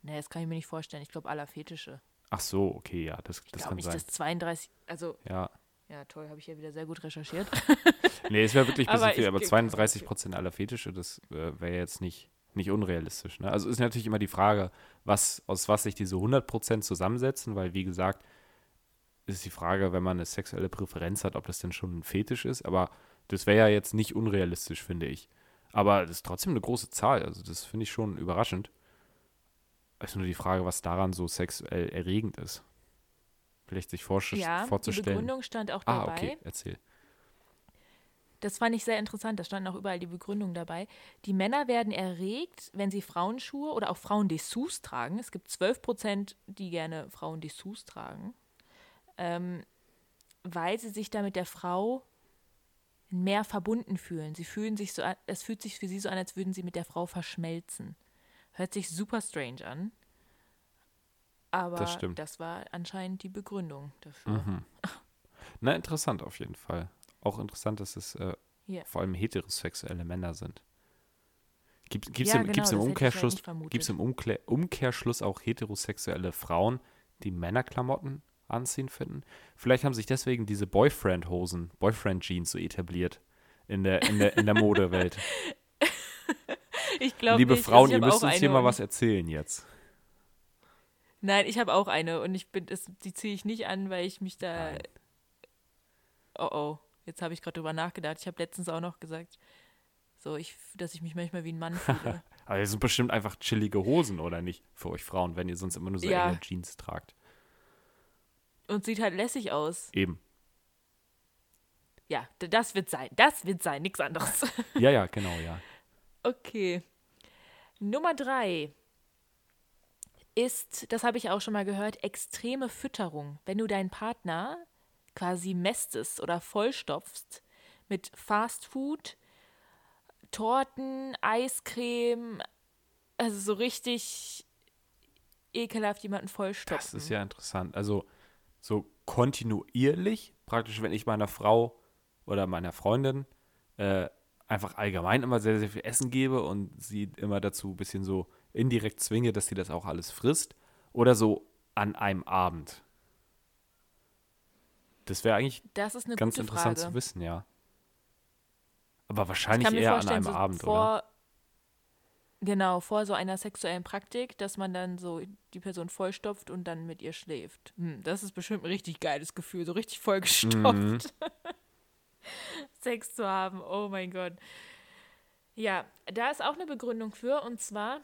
Nee, das kann ich mir nicht vorstellen. Ich glaube, aller Fetische. Ach so, okay, ja, das, das kann nicht, sein. dass 32, also, Ja. ja, toll, habe ich ja wieder sehr gut recherchiert. Nee, es wäre wirklich ein bisschen Aber viel, aber geb- 32 Prozent aller Fetische, das äh, wäre jetzt nicht, nicht unrealistisch. Ne? Also ist natürlich immer die Frage, was, aus was sich diese 100 Prozent zusammensetzen, weil wie gesagt, ist die Frage, wenn man eine sexuelle Präferenz hat, ob das denn schon ein Fetisch ist, aber das wäre ja jetzt nicht unrealistisch, finde ich. Aber das ist trotzdem eine große Zahl, also das finde ich schon überraschend. Ist nur die Frage, was daran so sexuell erregend ist. Vielleicht sich vorsch- ja, die vorzustellen. Begründung stand auch ah, dabei. okay, erzähl. Das fand ich sehr interessant. Da standen auch überall die Begründungen dabei. Die Männer werden erregt, wenn sie Frauenschuhe oder auch Frauendessous tragen. Es gibt 12 Prozent, die gerne Frauendessous tragen, ähm, weil sie sich da mit der Frau mehr verbunden fühlen. Sie fühlen sich so, an- es fühlt sich für sie so an, als würden sie mit der Frau verschmelzen. Hört sich super strange an. Aber Das das war anscheinend die Begründung dafür. Mhm. Na, interessant auf jeden Fall. Auch interessant, dass es äh, Ja. vor allem heterosexuelle Männer sind. Gibt es Ja, im, genau, gibt's im Umkehrschluss, gibt's im Umkehrschluss auch heterosexuelle Frauen, die Männerklamotten anziehen finden? Vielleicht haben sich deswegen diese Boyfriend-Hosen, Boyfriend-Jeans so etabliert in der, in der, in der Modewelt. Ich glaube Liebe nicht. Frauen, ihr müsst uns hier mal was erzählen jetzt. Nein, ich habe auch eine und ich bin, das, die ziehe ich nicht an, weil ich mich da. Nein. Oh oh, jetzt habe ich gerade drüber nachgedacht. Ich habe letztens auch noch gesagt, so ich, dass ich mich manchmal wie ein Mann fühle. Aber das sind bestimmt einfach chillige Hosen, oder nicht? Für euch Frauen, wenn ihr sonst immer nur so Ja. enge Jeans tragt. und sieht halt lässig aus. Eben. Ja, das wird sein. Das wird sein, nichts anderes. Ja, ja, genau, ja. Okay. Nummer drei ist, das habe ich auch schon mal gehört, extreme Fütterung. Wenn du deinen Partner quasi mästest oder vollstopfst mit Fast Food, Torten, Eiscreme, also so richtig ekelhaft jemanden vollstopfen. Das ist ja interessant. Also so kontinuierlich, praktisch, wenn ich meiner Frau oder meiner Freundin äh, einfach allgemein immer sehr, sehr viel Essen gebe und sie immer dazu ein bisschen so indirekt zwinge, dass sie das auch alles frisst. Oder so an einem Abend. Das wäre eigentlich Das ganz interessant Frage. zu wissen, ja. Aber Ich wahrscheinlich eher an einem so Abend, vor, oder? Genau, vor so einer sexuellen Praktik, dass man dann so die Person vollstopft und dann mit ihr schläft. Hm, das ist bestimmt ein richtig geiles Gefühl, so richtig vollgestopft. Mhm. Sex zu haben, oh mein Gott. Ja, da ist auch eine Begründung für, und zwar,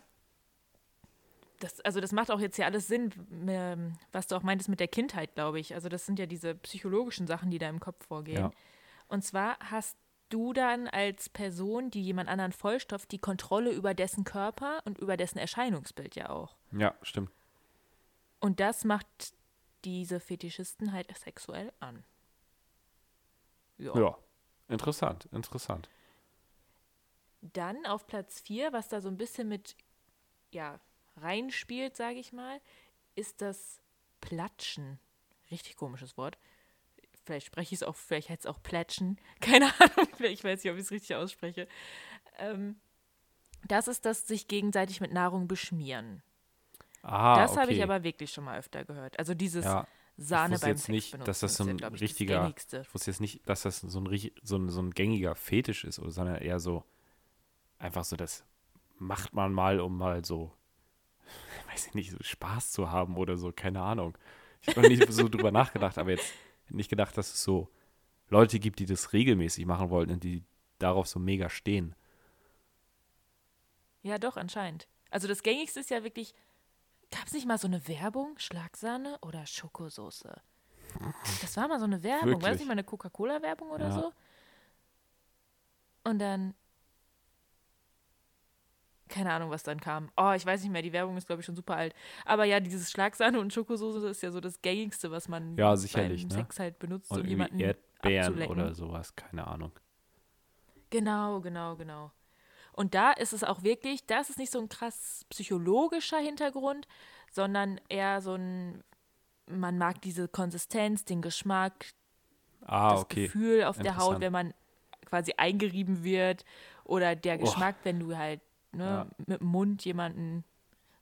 das, also das macht auch jetzt ja alles Sinn, ähm, was du auch meintest mit der Kindheit, glaube ich. Also das sind ja diese psychologischen Sachen, die da im Kopf vorgehen. Ja. Und zwar hast du dann als Person, die jemand anderen vollstopft, die Kontrolle über dessen Körper und über dessen Erscheinungsbild ja auch. Ja, stimmt. Und das macht diese Fetischisten halt sexuell an. Ja. Ja. Interessant, interessant. Dann auf Platz 4, was da so ein bisschen mit ja, reinspielt, sage ich mal, ist das Platschen. Richtig komisches Wort. Vielleicht spreche ich es auch, vielleicht heißt es auch Plätschen. Keine Ahnung, ich weiß nicht, ob ich es richtig ausspreche. Ähm, das ist das sich gegenseitig mit Nahrung beschmieren. Ah, das habe ich okay. aber wirklich schon mal öfter gehört. Also dieses Ja, Sahne ich beim jetzt Sex nicht, benutzen, dass das so ist ja, ein ich, das richtiger, Gängigste. ich wusste jetzt nicht, dass das so ein, so ein, so ein gängiger Fetisch ist, oder, sondern eher so, einfach so, das macht man mal, um mal so, weiß ich nicht, so Spaß zu haben oder so, keine Ahnung. Ich habe noch nicht so drüber nachgedacht, aber jetzt nicht gedacht, dass es so Leute gibt, die das regelmäßig machen wollten und die darauf so mega stehen. Ja, doch, anscheinend. Also das gängigste ist ja wirklich, gab es nicht mal so eine Werbung? Schlagsahne oder Schokosoße? Das war mal so eine Werbung. War das Wirklich? nicht mal eine Coca-Cola-Werbung oder Ja. so? Und dann. Keine Ahnung, was dann kam. Oh, ich weiß nicht mehr, die Werbung ist, glaube ich, schon super alt. Aber ja, dieses Schlagsahne und Schokosoße ist ja so das gängigste, was man Ja, sicherlich, beim ne? Sex halt benutzt, Und um jemanden Erdbeeren abzulecken. oder sowas, keine Ahnung. Genau, genau, genau. Und da ist es auch wirklich, da ist nicht so ein krass psychologischer Hintergrund, sondern eher so ein, man mag diese Konsistenz, den Geschmack, Ah, das okay. Gefühl auf der Haut, wenn man quasi eingerieben wird oder der Oh. Geschmack, wenn du halt ne, Ja. mit dem Mund jemanden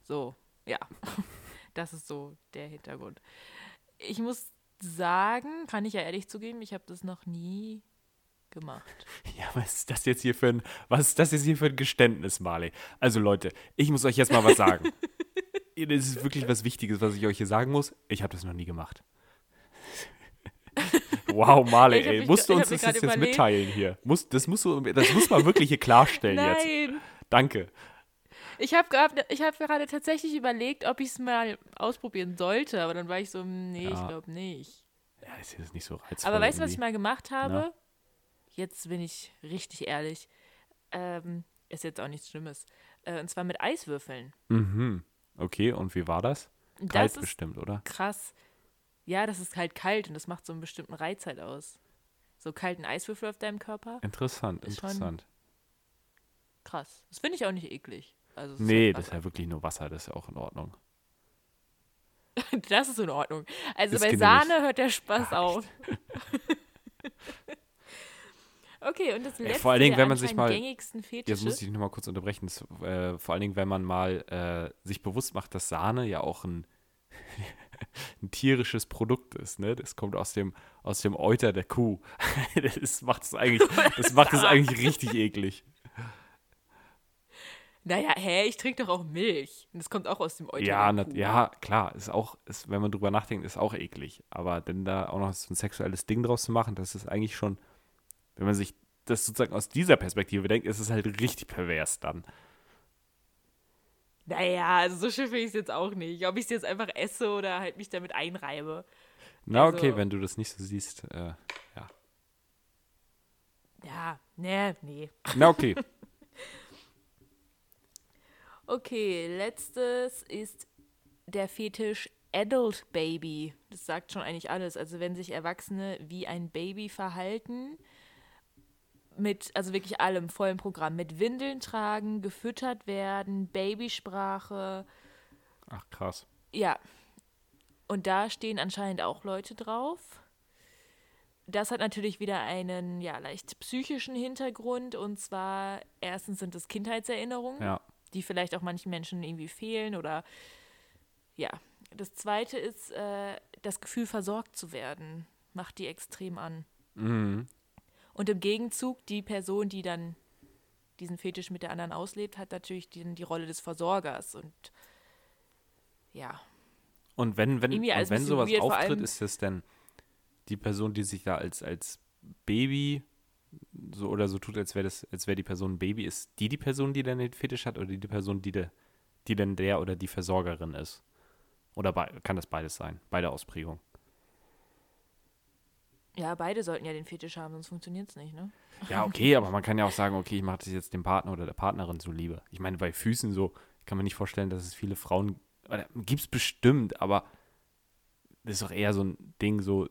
so, ja. Das ist so der Hintergrund. Ich muss sagen, kann ich ja ehrlich zugeben, ich habe das noch nie gemacht. Ja, was ist das jetzt hier für ein, was ist das jetzt hier für ein Geständnis, Marley? Also Leute, ich muss euch jetzt mal was sagen. das ist wirklich was Wichtiges, was ich euch hier sagen muss. Ich habe das noch nie gemacht. Wow, Marley, Ich ey, musst du ich uns das jetzt, überlegt- mitteilen hier? Muss, das, musst du, das muss man wirklich hier klarstellen jetzt. Danke. Ich habe gerade ich hab gerade tatsächlich überlegt, ob ich es mal ausprobieren sollte, aber dann war ich so, hm, nee, ich Ja. glaube nicht. Ja, ist jetzt nicht so reizvoll. Aber weißt du, was ich mal gemacht habe? Jetzt bin ich richtig ehrlich. Ähm, ist jetzt auch nichts Schlimmes. Äh, und zwar mit Eiswürfeln. Mhm. Okay, und wie war das? Das Kalt ist bestimmt, oder? krass. Ja, das ist halt kalt und das macht so einen bestimmten Reiz halt aus. So kalten Eiswürfel auf deinem Körper. Interessant, Ist interessant. Krass. Das finde ich auch nicht eklig. Also, ist Nee, halt das ist ja wirklich nur Wasser, das ist ja auch in Ordnung. Das ist in Ordnung. Also Ist bei genehmigt. Sahne hört der Spaß Ah, auf. okay, und das letzte vor allen Dingen, wenn man sich mal- gängigsten Fetische. Jetzt muss ich dich nochmal kurz unterbrechen. Das, äh, vor allen Dingen, wenn man mal äh, sich bewusst macht, dass Sahne ja auch ein, ein tierisches Produkt ist. Ne? Das kommt aus dem, aus dem Euter der Kuh. das macht es eigentlich, das macht es eigentlich richtig eklig. Naja, hä, ich trinke doch auch Milch. Und das kommt auch aus dem Euter. Ja, der na, Kuh. ja, klar, ist auch, ist, wenn man drüber nachdenkt, ist auch eklig. Aber dann da auch noch so ein sexuelles Ding draus zu machen, das ist eigentlich schon, wenn man sich das sozusagen aus dieser Perspektive denkt, ist es halt richtig pervers dann. Naja, also so schön finde ich es jetzt auch nicht. Ob ich es jetzt einfach esse oder halt mich damit einreibe. Na, Also- okay, wenn du das nicht so siehst, äh, ja. Ja, nee, nee. Na, okay. Okay, letztes ist der Fetisch Adult Baby. Das sagt schon eigentlich alles. Also wenn sich Erwachsene wie ein Baby verhalten, mit, also wirklich allem, vollem Programm, mit Windeln tragen, gefüttert werden, Babysprache, Ach, krass. ja. Und da stehen anscheinend auch Leute drauf. Das hat natürlich wieder einen, ja, leicht psychischen Hintergrund. Und zwar, erstens sind es Kindheitserinnerungen Ja. die vielleicht auch manchen Menschen irgendwie fehlen oder ja. Das zweite ist äh, das Gefühl, versorgt zu werden, macht die extrem an. Mhm. Und im Gegenzug, die Person, die dann diesen Fetisch mit der anderen auslebt, hat natürlich die, die Rolle des Versorgers. Und ja, Und wenn, wenn, und wenn sowas weird, auftritt, ist das denn die Person, die sich da als, als Baby so oder so tut, als wäre das, als wäre die Person ein Baby, ist die die Person, die dann den Fetisch hat oder die, die Person, die, de, die dann der oder die Versorgerin ist? Oder kann das beides sein? Beide Ausprägungen. Ja, beide sollten ja den Fetisch haben, sonst funktioniert es nicht, ne? Ja, okay, aber man kann ja auch sagen, okay, ich mache das jetzt dem Partner oder der Partnerin zuliebe. Ich meine, bei Füßen so, kann mir nicht vorstellen, dass es viele Frauen, gibt es bestimmt, aber das ist doch eher so ein Ding, so,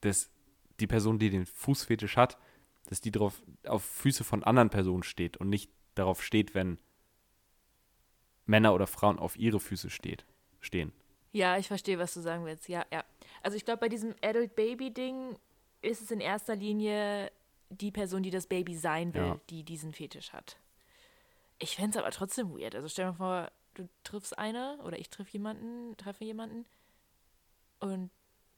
dass die Person, die den Fußfetisch hat, dass die drauf auf Füße von anderen Personen steht und nicht darauf steht, wenn Männer oder Frauen auf ihre Füße steht, stehen. Ja, ich verstehe, was du sagen willst. Ja, ja. Also ich glaube, bei diesem Adult Baby Ding ist es in erster Linie die Person, die das Baby sein will, Ja. die diesen Fetisch hat. Ich fände es aber trotzdem weird. Also stell dir mal vor, du triffst eine oder ich triff jemanden, treffe jemanden und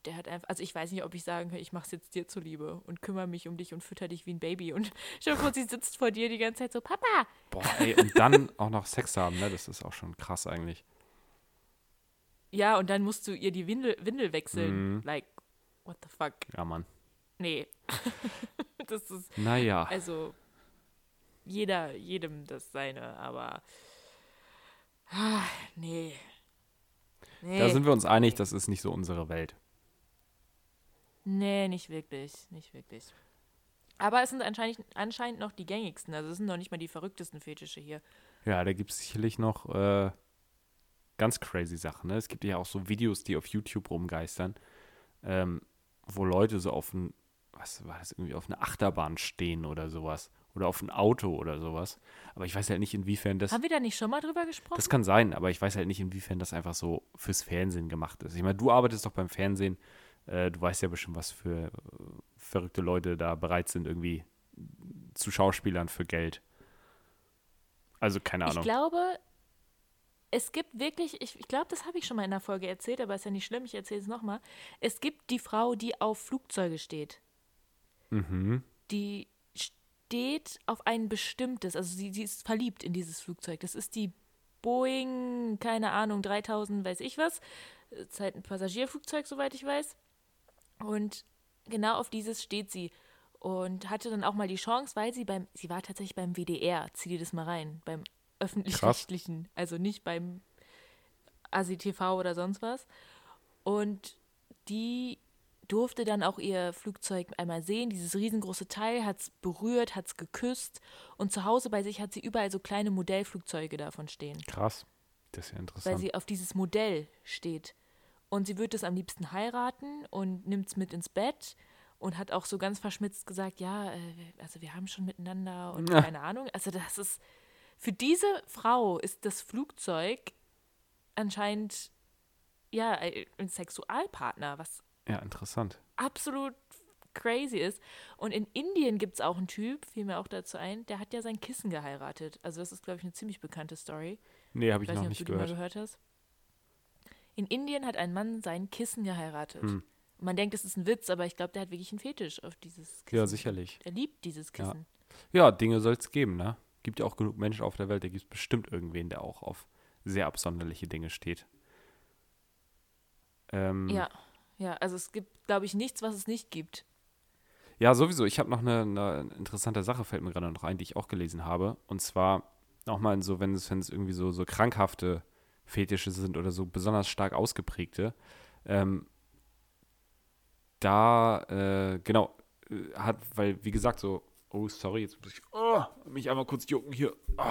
der hat einfach, also ich weiß nicht, ob ich sagen kann, ich mach's jetzt dir zuliebe und kümmere mich um dich und fütter dich wie ein Baby und dir vor, sie sitzt vor dir die ganze Zeit so, Papa, Boah, ey, und dann auch noch Sex haben, ne? Das ist auch schon krass eigentlich. Ja, und dann musst du ihr die Windel, Windel wechseln. Mhm. Like, what the fuck? Ja, Mann. Nee. das ist, Naja. also, jeder, jedem das seine, aber. Ah, nee. Nee. Da sind wir uns einig, das ist nicht so unsere Welt. nee, nicht wirklich. Nicht wirklich. Aber es sind anscheinend, anscheinend noch die gängigsten. Also es sind noch nicht mal die verrücktesten Fetische hier. Ja, da gibt es sicherlich noch äh, ganz crazy Sachen. Ne? Es gibt ja auch so Videos, die auf YouTube rumgeistern, ähm, wo Leute so auf ein, was war das, irgendwie auf eine Achterbahn stehen oder sowas. Oder auf ein Auto oder sowas. Aber ich weiß halt nicht, inwiefern das. Haben wir da nicht schon mal drüber gesprochen? Das kann sein, aber ich weiß halt nicht, inwiefern das einfach so fürs Fernsehen gemacht ist. Ich meine, du arbeitest doch beim Fernsehen. Äh, du weißt ja bestimmt, was für äh, verrückte Leute da bereit sind, irgendwie zu Schauspielern für Geld. Also keine Ahnung. Ich glaube, es gibt wirklich, ich, ich glaube, das habe ich schon mal in der Folge erzählt, aber ist ja nicht schlimm, ich erzähle es nochmal. Es gibt die Frau, die auf Flugzeuge steht. Mhm. Die steht auf ein bestimmtes, also sie, sie ist verliebt in dieses Flugzeug. Das ist die Boeing, keine Ahnung, 3000, weiß ich was. Das ist halt ein Passagierflugzeug, soweit ich weiß. Und genau auf dieses steht sie. Und hatte dann auch mal die Chance, weil sie beim, sie war tatsächlich beim WDR, zieh dir das mal rein, beim öffentlich-rechtlichen, also nicht beim ASI-TV oder sonst was. Und die durfte dann auch ihr Flugzeug einmal sehen. Dieses riesengroße Teil hat es berührt, hat es geküsst. Und zu Hause bei sich hat sie überall so kleine Modellflugzeuge davon stehen. Krass. Das ist ja interessant. Weil sie auf dieses Modell steht. Und sie würde es am liebsten heiraten und nimmt es mit ins Bett und hat auch so ganz verschmitzt gesagt, ja, äh, also wir haben schon miteinander und Ja. keine Ahnung. Also das ist, für diese Frau ist das Flugzeug anscheinend, ja, ein Sexualpartner, was ja, interessant. absolut crazy ist. Und in Indien gibt es auch einen Typ, fiel mir auch dazu ein, der hat ja sein Kissen geheiratet. Also das ist, glaube ich, eine ziemlich bekannte Story. Nee, habe ich weiß noch nicht, ob du die mal gehört. gehört hast. In Indien hat ein Mann sein Kissen geheiratet. Hm. Man denkt, das ist ein Witz, aber ich glaube, der hat wirklich einen Fetisch auf dieses Kissen. Ja, sicherlich. Er liebt dieses Ja. Kissen. Ja, Dinge soll es geben, ne? Gibt ja auch genug Menschen auf der Welt, da gibt es bestimmt irgendwen, der auch auf sehr absonderliche Dinge steht. Ähm, Ja. ja, also es gibt, glaube ich, nichts, was es nicht gibt. Ja, sowieso. Ich habe noch eine, eine interessante Sache, fällt mir gerade noch ein, die ich auch gelesen habe. Und zwar auch mal in so, wenn es, wenn es irgendwie so, so krankhafte Fetische sind oder so besonders stark ausgeprägte. Ähm, da, äh, genau, äh, hat, weil, wie gesagt, so, oh, sorry, jetzt muss ich oh, mich einmal kurz jucken hier. Oh,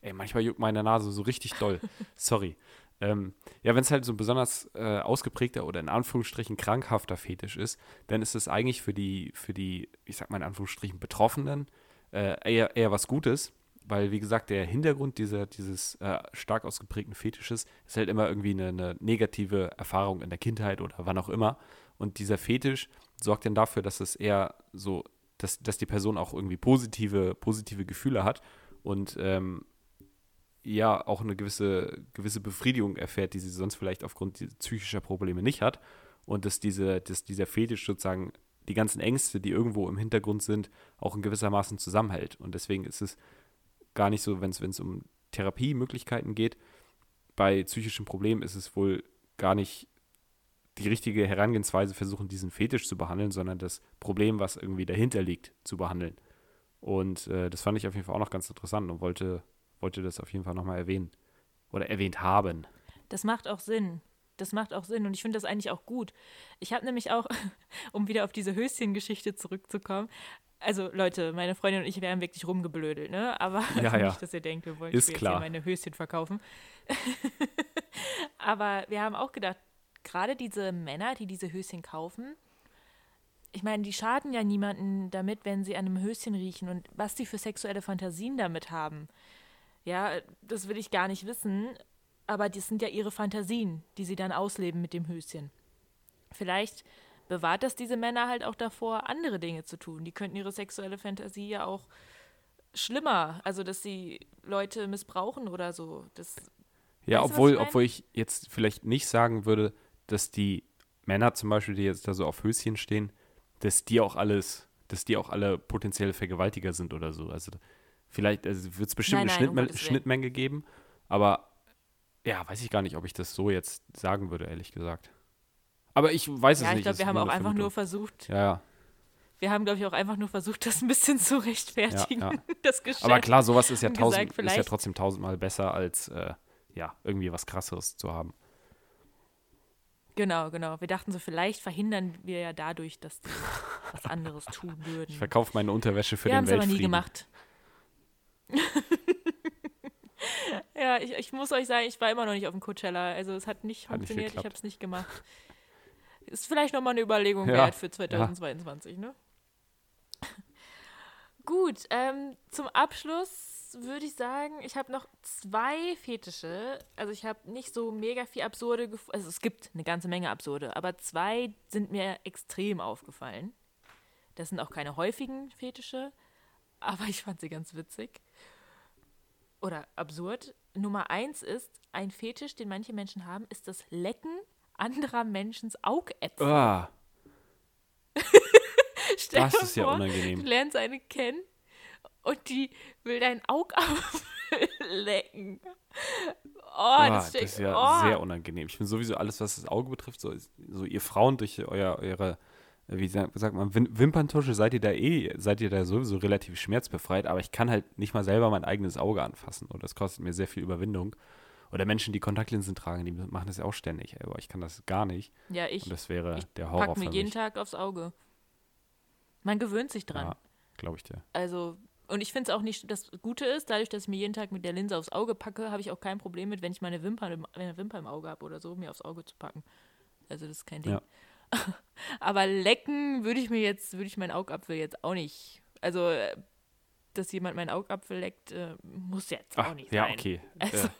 ey, manchmal juckt meine Nase so richtig doll. sorry. Ähm, ja, wenn es halt so ein besonders äh, ausgeprägter oder in Anführungsstrichen krankhafter Fetisch ist, dann ist es eigentlich für die, für die, ich sag mal in Anführungsstrichen, Betroffenen äh, eher, eher was Gutes, weil, wie gesagt, der Hintergrund dieser, dieses äh, stark ausgeprägten Fetisches ist halt immer irgendwie eine, eine negative Erfahrung in der Kindheit oder wann auch immer. Und dieser Fetisch sorgt dann dafür, dass es eher so, dass, dass die Person auch irgendwie positive, positive Gefühle hat und ähm, ja auch eine gewisse, gewisse Befriedigung erfährt, die sie sonst vielleicht aufgrund psychischer Probleme nicht hat. Und dass, diese, dass dieser Fetisch sozusagen die ganzen Ängste, die irgendwo im Hintergrund sind, auch in gewissermaßen zusammenhält. Und deswegen ist es gar nicht so, wenn es um Therapiemöglichkeiten geht, bei psychischen Problemen ist es wohl gar nicht die richtige Herangehensweise, versuchen, diesen Fetisch zu behandeln, sondern das Problem, was irgendwie dahinter liegt, zu behandeln. Und äh, das fand ich auf jeden Fall auch noch ganz interessant und wollte, wollte das auf jeden Fall nochmal erwähnen. Oder erwähnt haben. Das macht auch Sinn. Das macht auch Sinn und ich finde das eigentlich auch gut. Ich habe nämlich auch, um wieder auf diese Höschengeschichte zurückzukommen, also Leute, meine Freundin und ich, wir haben wirklich rumgeblödelt, ne? Aber Ja, ja. nicht, dass ihr denkt, wir wollen Ist jetzt hier meine Höschen verkaufen. Aber wir haben auch gedacht, gerade diese Männer, die diese Höschen kaufen, ich meine, die schaden ja niemanden damit, wenn sie an einem Höschen riechen und was die für sexuelle Fantasien damit haben. Ja, das will ich gar nicht wissen, aber das sind ja ihre Fantasien, die sie dann ausleben mit dem Höschen. Vielleicht bewahrt das diese Männer halt auch davor, andere Dinge zu tun. Die könnten ihre sexuelle Fantasie ja auch schlimmer, also dass sie Leute missbrauchen oder so. Das, Ja, obwohl, ich obwohl ich jetzt vielleicht nicht sagen würde, dass die Männer zum Beispiel, die jetzt da so auf Höschen stehen, dass die auch alles, dass die auch alle potenzielle Vergewaltiger sind oder so. Also vielleicht also wird es bestimmt Nein, eine nein, um Schnittme. Schnittmenge geben, aber ja, weiß ich gar nicht, ob ich das so jetzt sagen würde, ehrlich gesagt. Aber ich weiß es ja, nicht. ich glaube, wir haben auch eine einfach nur versucht, Ja, ja. wir haben, glaube ich, auch einfach nur versucht, das ein bisschen zu rechtfertigen, Ja, ja. das Geschäft. Aber klar, sowas ist ja, tausend, gesagt, ist ja trotzdem tausendmal besser als äh, ja, irgendwie was krasseres zu haben. Genau, genau. Wir dachten so, vielleicht verhindern wir ja dadurch, dass die was anderes tun würden. Ich verkaufe meine Unterwäsche für wir den haben es aber Weltfrieden. nie gemacht. ja, ich, ich muss euch sagen, ich war immer noch nicht auf dem Coachella. Also es hat nicht Hat nicht funktioniert, ich geklappt. habe es nicht gemacht. Ist vielleicht nochmal eine Überlegung Ja, wert für 2022, ne? Gut, ähm, zum Abschluss würde ich sagen, ich habe noch zwei Fetische. Also ich habe nicht so mega viel absurde gefunden. Also es gibt eine ganze Menge absurde, aber zwei sind mir extrem aufgefallen. Das sind auch keine häufigen Fetische, aber ich fand sie ganz witzig. Oder absurd. Nummer eins ist, ein Fetisch, den manche Menschen haben, ist das Lecken anderer Menschens Augäpfel. Ah, Stell das ist ja vor, unangenehm. Du lernst eine kennen und die will deinen Augapfel lecken. Oh, ah, das, das ist ja oh. sehr unangenehm. Ich finde sowieso alles, was das Auge betrifft, so, so ihr Frauen durch euer, eure, äh, wie sagt, man, Wim- Wimperntusche, seid ihr da eh, seid ihr da sowieso relativ schmerzbefreit, aber ich kann halt nicht mal selber mein eigenes Auge anfassen und das kostet mir sehr viel Überwindung. Oder Menschen, die Kontaktlinsen tragen, die machen das ja auch ständig, aber ich kann das gar nicht. Ja, ich, Und das wäre ich der Horror pack mir jeden. Tag aufs Auge. Man gewöhnt sich dran. Ja, glaube ich dir. Also, und ich finde es auch nicht, das Gute ist, dadurch, dass ich mir jeden Tag mit der Linse aufs Auge packe, habe ich auch kein Problem mit, wenn ich meine Wimpern, im- eine Wimper im Auge habe oder so, mir aufs Auge zu packen. Also, das ist kein Ding. Ja. Aber lecken würde ich mir jetzt, würde ich meinen Augapfel jetzt auch nicht. Also, äh, dass jemand meinen Augapfel leckt, äh, muss jetzt auch Ach, nicht ja, sein. okay. Also, Äh,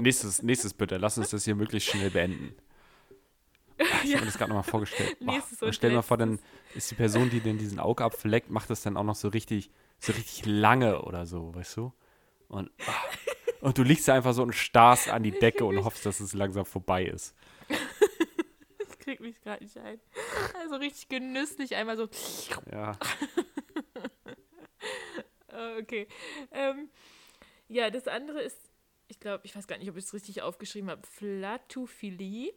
nächstes, nächstes bitte. Lass uns das hier möglichst schnell beenden. Ach, Ich habe mir das gerade nochmal vorgestellt. Boah, stell dir mal vor, dann ist die Person, die denn diesen Augapfel leckt, macht das dann auch noch so richtig, so richtig lange oder so, weißt du? Und, ah, und du liegst da einfach so und starrst an die Decke und hoffst, dass es langsam vorbei ist. ich krieg mich gerade nicht ein. Also richtig genüsslich einmal so. Ja, Äh, okay. Ähm, ja, das andere ist, ich glaube, ich weiß gar nicht, ob ich es richtig aufgeschrieben habe. Flatophilie.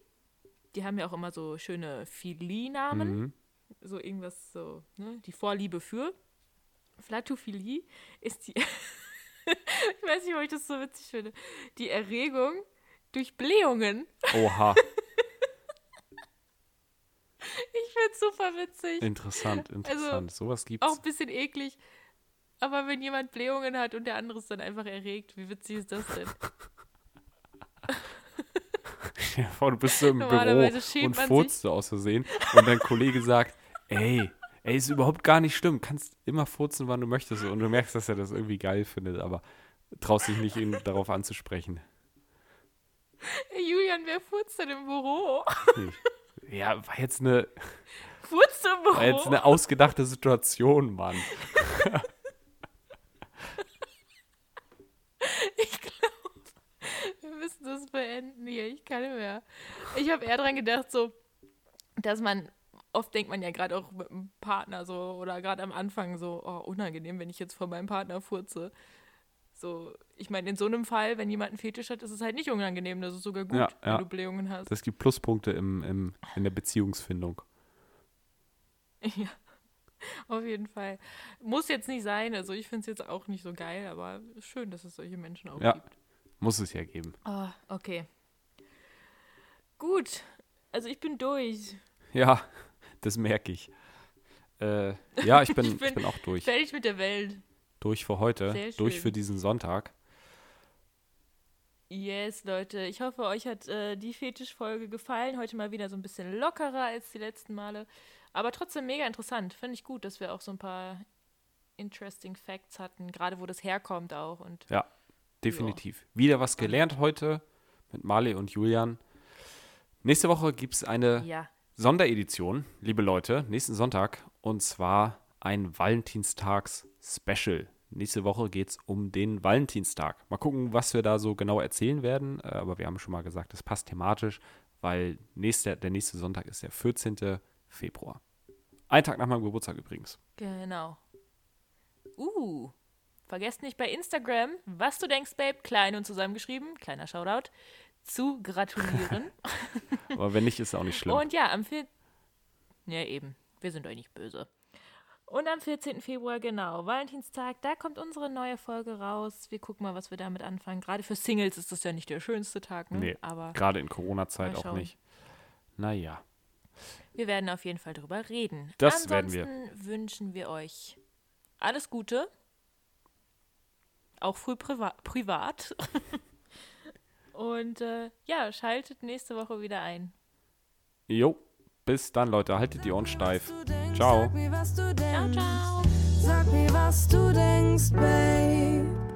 Die haben ja auch immer so schöne Philie-Namen. mhm. So irgendwas so, ne? Die Vorliebe für. Flatophilie ist die. ich weiß nicht, ob ich das so witzig finde. Die Erregung durch Blähungen. Oha, Ich finde es super witzig. interessant, interessant. Sowas gibt's. Auch ein bisschen eklig. Aber wenn jemand Blähungen hat und der andere ist dann einfach erregt, wie witzig ist das denn? Vor, du bist so im Büro und furzt so aus Versehen und dein Kollege sagt, ey, ey, ist überhaupt gar nicht schlimm, kannst immer furzen, wann du möchtest und du merkst, dass er das irgendwie geil findet, aber traust dich nicht, ihn darauf anzusprechen. Julian, wer furzt denn im Büro? Ja, war jetzt eine, Furzt im Büro? war jetzt eine ausgedachte Situation, Mann. Ich glaube, wir müssen das beenden hier. Ich kann nicht mehr. Ich habe eher dran gedacht, so, dass man, oft denkt man ja gerade auch mit einem Partner so, oder gerade am Anfang so, oh, unangenehm, wenn ich jetzt vor meinem Partner furze. So, ich meine, in so einem Fall, wenn jemand einen Fetisch hat, ist es halt nicht unangenehm. Das ist sogar gut, Ja, wenn ja. du Blähungen hast. Das gibt Pluspunkte im, im, in der Beziehungsfindung. Ja, auf jeden Fall. Muss jetzt nicht sein. Also ich finde es jetzt auch nicht so geil, aber ist schön, dass es solche Menschen auch Ja. gibt. Muss es ja geben. Ah, okay. Gut. Also ich bin durch. Ja, das merke ich. Äh, ja, ich bin, Ich ich bin bin auch durch. Fertig mit der Welt. Durch für heute, Sehr durch schön. für diesen Sonntag. Yes, Leute. Ich hoffe, euch hat äh, die Fetischfolge gefallen. Heute mal wieder so ein bisschen lockerer als die letzten Male. Aber trotzdem mega interessant. Finde ich gut, dass wir auch so ein paar interesting Facts hatten. Gerade wo das herkommt auch. Und Ja, definitiv. Wieder was gelernt heute mit Marley und Julian. Nächste Woche gibt es eine ja, Sonderedition, liebe Leute, nächsten Sonntag. Und zwar ein Valentinstags-Special. Nächste Woche geht es um den Valentinstag. Mal gucken, was wir da so genau erzählen werden. Äh, Aber wir haben schon mal gesagt, das passt thematisch, weil nächste, der nächste Sonntag ist der 14. Februar. Ein Tag nach meinem Geburtstag übrigens. genau. Uh. Vergesst nicht bei Instagram, was du denkst, Babe, klein und zusammengeschrieben, kleiner Shoutout, zu gratulieren. Aber wenn nicht, ist auch nicht schlimm. Und ja, am 4. Ja, eben. Wir sind euch nicht böse. Und am 14. Februar, genau, Valentinstag, da kommt unsere neue Folge raus. Wir gucken mal, was wir damit anfangen. Gerade für Singles ist das ja nicht der schönste Tag, ne? Nee, Aber gerade in Corona-Zeit auch nicht. Naja, Wir werden auf jeden Fall drüber reden. Das werden wir. Ansonsten wünschen wir euch alles Gute. Auch früh priva privat. Und äh, ja, schaltet nächste Woche wieder ein. jo, bis dann, Leute. Haltet die Ohren steif. Ciao. Sag mir, was du Ciao, denkst. ciao. Sag mir, was du denkst, Babe.